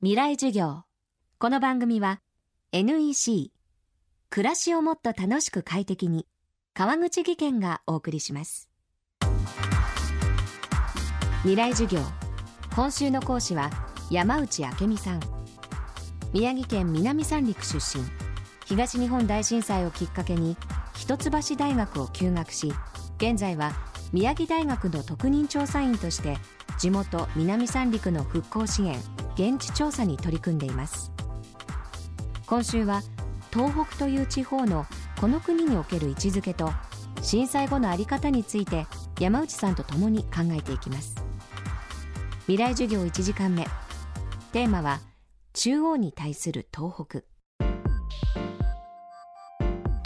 未来授業。この番組は NEC 暮らしをもっと楽しく快適に川口義賢がお送りします。未来授業。今週の講師は山内明美さん。宮城県南三陸出身。東日本大震災をきっかけに一橋大学を休学し現在は宮城大学の特任調査員として地元南三陸の復興支援。現地調査に取り組んでいます。今週は東北という地方のこの国における位置づけと震災後の在り方について山内さんと共に考えていきます。未来授業1時間目。テーマは中央に対する東北。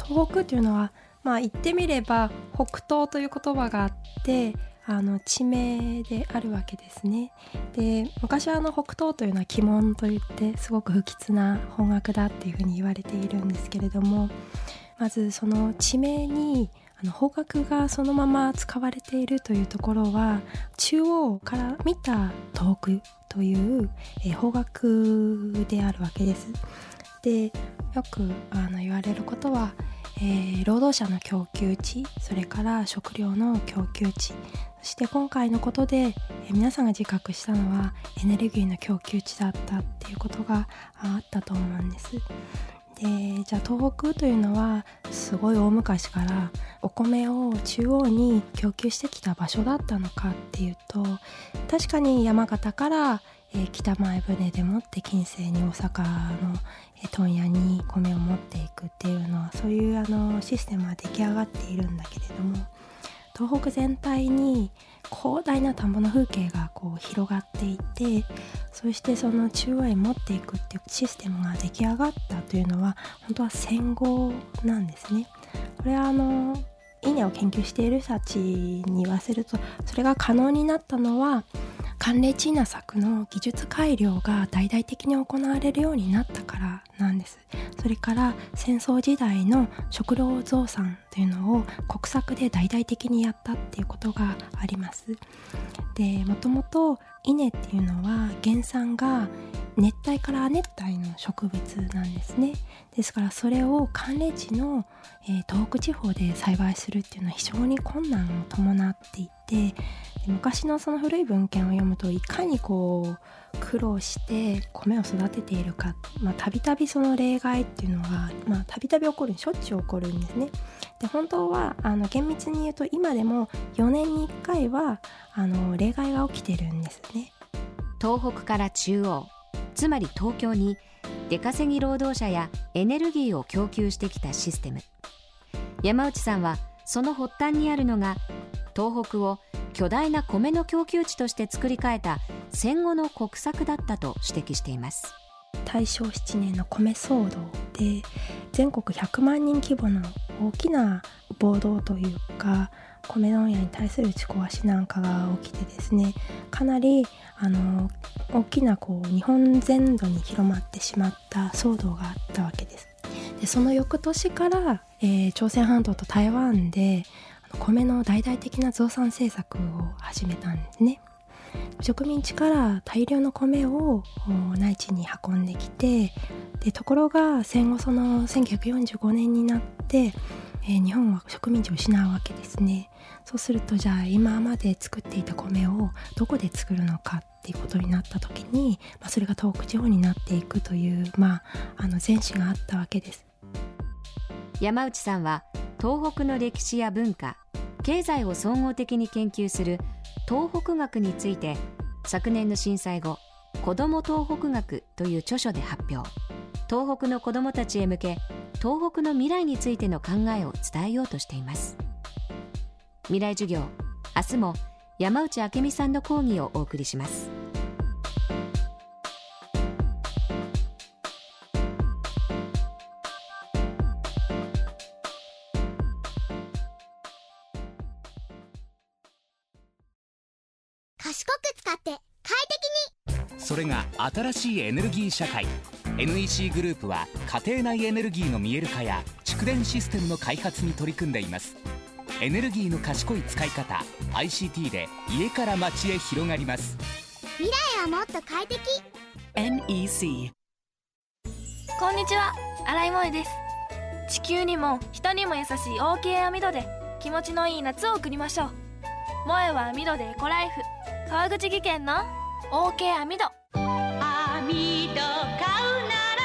東北というのはまあ言ってみれば北東という言葉があってあの地名であるわけですね。で昔はあの北東というのは鬼門といってすごく不吉な方角だっていうふうに言われているんですけれどもまずその地名にあの方角がそのまま使われているというところは中央から見た遠くという、え、方角であるわけです。でよくあの言われることはえー、労働者の供給地それから食料の供給地そして今回のことで、えー、皆さんが自覚したのはエネルギーの供給地だったっていうことがあったと思うんです。でじゃあ東北というのはすごい大昔からお米を中央に供給してきた場所だったのかっていうと確かに山形からえー、北前船でもって近世に大阪の、問屋に米を持っていくっていうのはそういうあのシステムは出来上がっているんだけれども東北全体に広大な田んぼの風景がこう広がっていてそしてその中央へ持っていくっていうシステムが出来上がったというのは本当は戦後なんですね。これはあの稲を研究している人たちに言わせるとそれが可能になったのは寒冷地稲作の技術改良が大々的に行われるようになったからなんです。それから戦争時代の食料増産というのを国策で大々的にやったっていうことがあります。でもともと稲っていうのは原産が熱帯から亜熱帯の植物なんですね。ですからそれを寒冷地の、えー、東北地方で栽培するっていうのは非常に困難を伴っていて昔のその古い文献を読むといかにこう苦労して米を育てているかたびたびその例外っていうのがたびたび起こるしょっちゅう起こるんですね。で本当はあの厳密に言うと今でも4年に1回はあの例外が起きてるんですね。東北から中央つまり東京に出稼ぎ労働者やエネルギーを供給してきたシステム山内さんはその発端にあるのが東北を巨大な米の供給地として作り変えた戦後の国策だったと指摘しています大正7年の米騒動で全国100万人規模の大きな暴動というか米問屋に対する打ち壊しなんかが起きてですねかなりあの大きなこう日本全土に広まってしまった騒動があったわけです。でその翌年から、えー、朝鮮半島と台湾で米の大々的な増産政策を始めたんですね。植民地から大量の米を内地に運んできてでところが戦後その1945年になって、えー、日本は植民地を失うわけですねそうするとじゃあ今まで作っていた米をどこで作るのかっていうことになった時に、まあ、それが東北地方になっていくという、まあ、あの前史があったわけです山内さんは東北の歴史や文化経済を総合的に研究する東北学について昨年の震災後子ども東北学という著書で発表。東北の子どもたちへ向け東北の未来についての考えを伝えようとしています。未来授業明日も山内明美さんの講義をお送りします。賢く使って快適に。それが新しいエネルギー社会。NEC グループは家庭内エネルギーの見える化や蓄電システムの開発に取り組んでいます。エネルギーの賢い使い方 ICT で家から街へ広がります。未来はもっと快適。NEC こんにちは。新井萌です。地球にも人にも優しい OK 網戸で気持ちのいい夏を送りましょう。萌えは網戸でエコライフ川口技研の OK 網戸網戸買うなら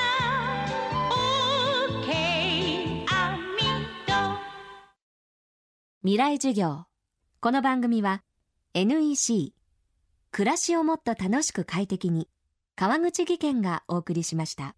OK 網戸未来授業。この番組は NEC 暮らしをもっと楽しく快適に川口技研がお送りしました。